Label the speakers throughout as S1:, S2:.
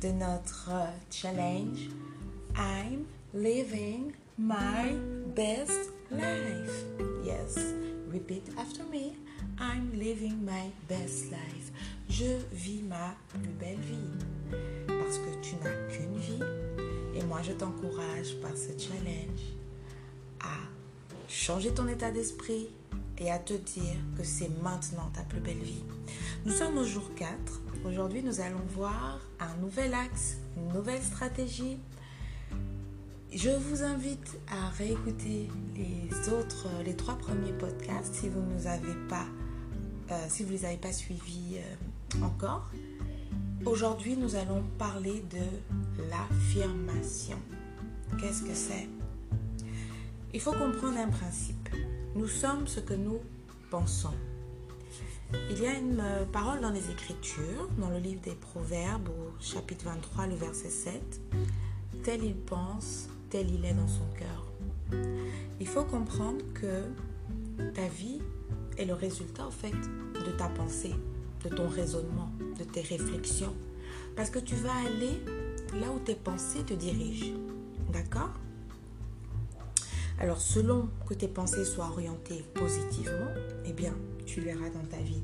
S1: de notre challenge I'm living my best life. Yes, repeat after me. I'm living my best life. Je vis ma plus belle vie. Parce que tu n'as qu'une vie. Et moi, je t'encourage par ce challenge à changer ton état d'esprit et à te dire que c'est maintenant ta plus belle vie. Nous sommes au jour 4. Aujourd'hui, nous allons voir un nouvel axe, une nouvelle stratégie. Je vous invite à réécouter les autres, les trois premiers podcasts si vous ne avez pas, euh, si vous les avez pas suivis euh, encore. Aujourd'hui, nous allons parler de l'affirmation. Qu'est-ce que c'est? Il faut comprendre un principe. Nous sommes ce que nous pensons. Il y a une euh, parole dans les Écritures, dans le livre des Proverbes, au chapitre 23, le verset 7. Tel il pense, tel il est dans son cœur. Il faut comprendre que ta vie est le résultat, en fait, de ta pensée, de ton raisonnement, de tes réflexions. Parce que tu vas aller là où tes pensées te dirigent. D'accord? Alors, selon que tes pensées soient orientées positivement, eh bien, tu verras dans ta vie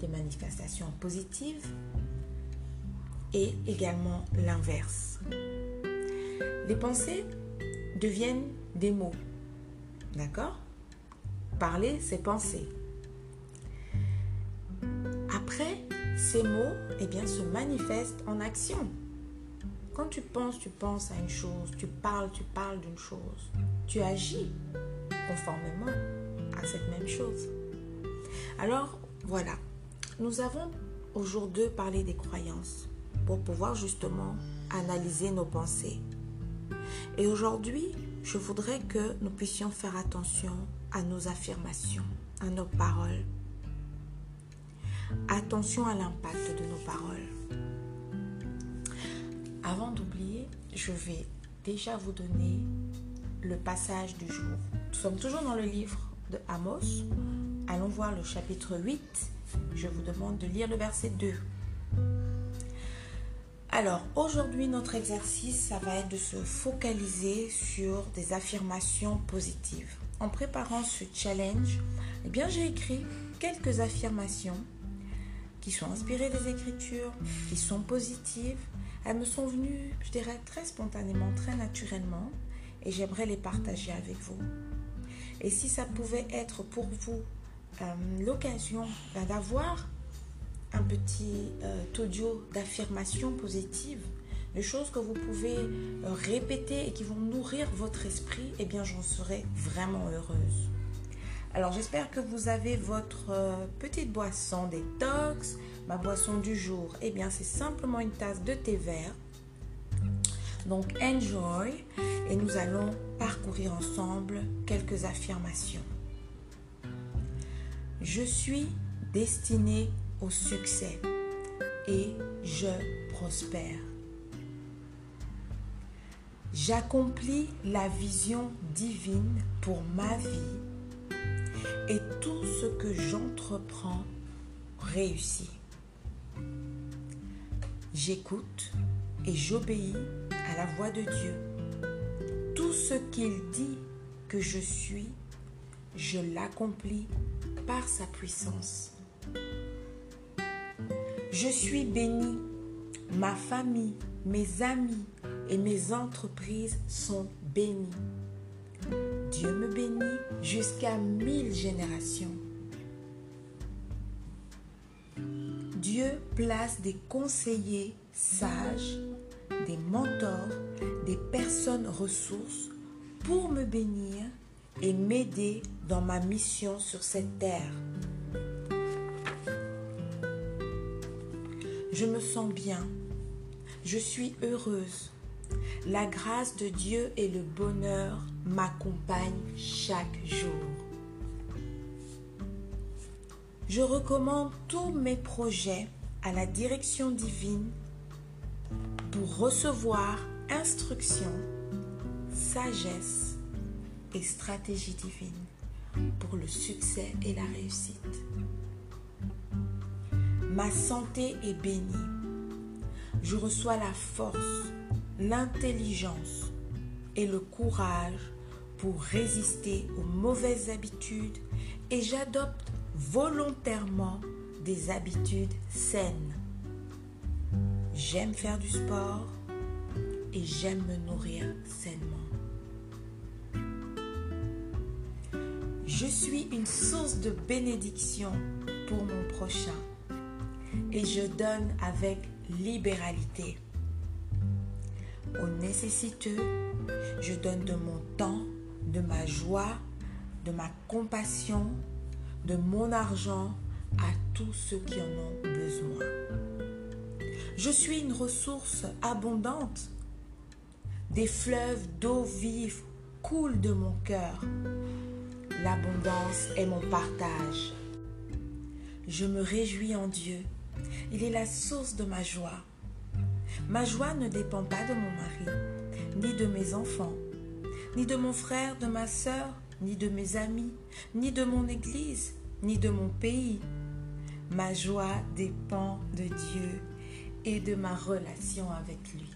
S1: des manifestations positives et également l'inverse. Les pensées deviennent des mots. D'accord? Parler, c'est penser. Après, ces mots eh bien, se manifestent en action. Quand tu penses, tu penses à une chose, tu parles, tu parles d'une chose tu agis conformément à cette même chose. Alors, voilà, nous avons au jour 2 parlé des croyances pour pouvoir justement analyser nos pensées. Et aujourd'hui, je voudrais que nous puissions faire attention à nos affirmations, à nos paroles. Attention à l'impact de nos paroles. Avant d'oublier, je vais déjà vous donner le passage du jour. Nous sommes toujours dans le livre de Amos. Allons voir le chapitre 8. Je vous demande de lire le verset 2. Alors, aujourd'hui, notre exercice, ça va être de se focaliser sur des affirmations positives. En préparant ce challenge, eh bien, j'ai écrit quelques affirmations qui sont inspirées des Écritures, qui sont positives. Elles me sont venues, je dirais, très spontanément, très naturellement et j'aimerais les partager avec vous. Et si ça pouvait être pour vous euh, l'occasion ben, d'avoir un petit euh, audio d'affirmation positive, de choses que vous pouvez euh, répéter et qui vont nourrir votre esprit, eh bien j'en serais vraiment heureuse. Alors j'espère que vous avez votre petite boisson détox. Ma boisson du jour, eh bien c'est simplement une tasse de thé vert. Donc enjoy et nous allons parcourir ensemble quelques affirmations. Je suis destiné au succès et je prospère. J'accomplis la vision divine pour ma vie et tout ce que j'entreprends réussit. J'écoute et j'obéis à la voix de Dieu tout ce qu'il dit que je suis, je l'accomplis par sa puissance. Je suis béni. Ma famille, mes amis et mes entreprises sont bénis. Dieu me bénit jusqu'à mille générations. Dieu place des conseillers sages des mentors, des personnes ressources pour me bénir et m'aider dans ma mission sur cette terre. Je me sens bien. Je suis heureuse. La grâce de Dieu et le bonheur m'accompagnent chaque jour. Je recommande tous mes projets à la direction divine pour recevoir instruction, sagesse et stratégie divine pour le succès et la réussite. Ma santé est bénie. je reçois la force, l'intelligence et le courage pour résister aux mauvaises habitudes et j'adopte volontairement des habitudes saines. J'aime faire du sport et j'aime me nourrir sainement. Je suis une source de bénédiction pour mon prochain et je donne avec libéralité. Aux nécessiteux, je donne de mon temps, de ma joie, de ma compassion, de mon argent à tous ceux qui en ont besoin. Je suis une ressource abondante. Des fleuves d'eau vive coulent de mon cœur. L'abondance est mon partage. Je me réjouis en Dieu. Il est la source de ma joie. Ma joie ne dépend pas de mon mari, ni de mes enfants, ni de mon frère, de ma soeur, ni de mes amis, ni de mon église, ni de mon pays. Ma joie dépend de Dieu et de ma relation avec lui.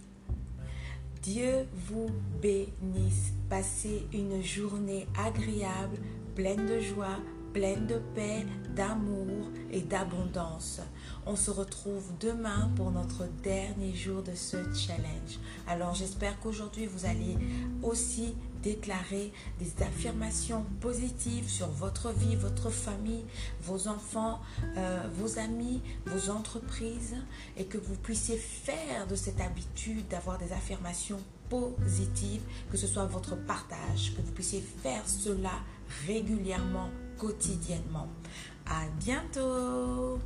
S1: Dieu vous bénisse. Passez une journée agréable, pleine de joie, pleine de paix, d'amour et d'abondance. On se retrouve demain pour notre dernier jour de ce challenge. Alors j'espère qu'aujourd'hui vous allez aussi déclarer des affirmations positives sur votre vie, votre famille, vos enfants, euh, vos amis, vos entreprises et que vous puissiez faire de cette habitude d'avoir des affirmations positives, que ce soit votre partage, que vous puissiez faire cela régulièrement, quotidiennement. À bientôt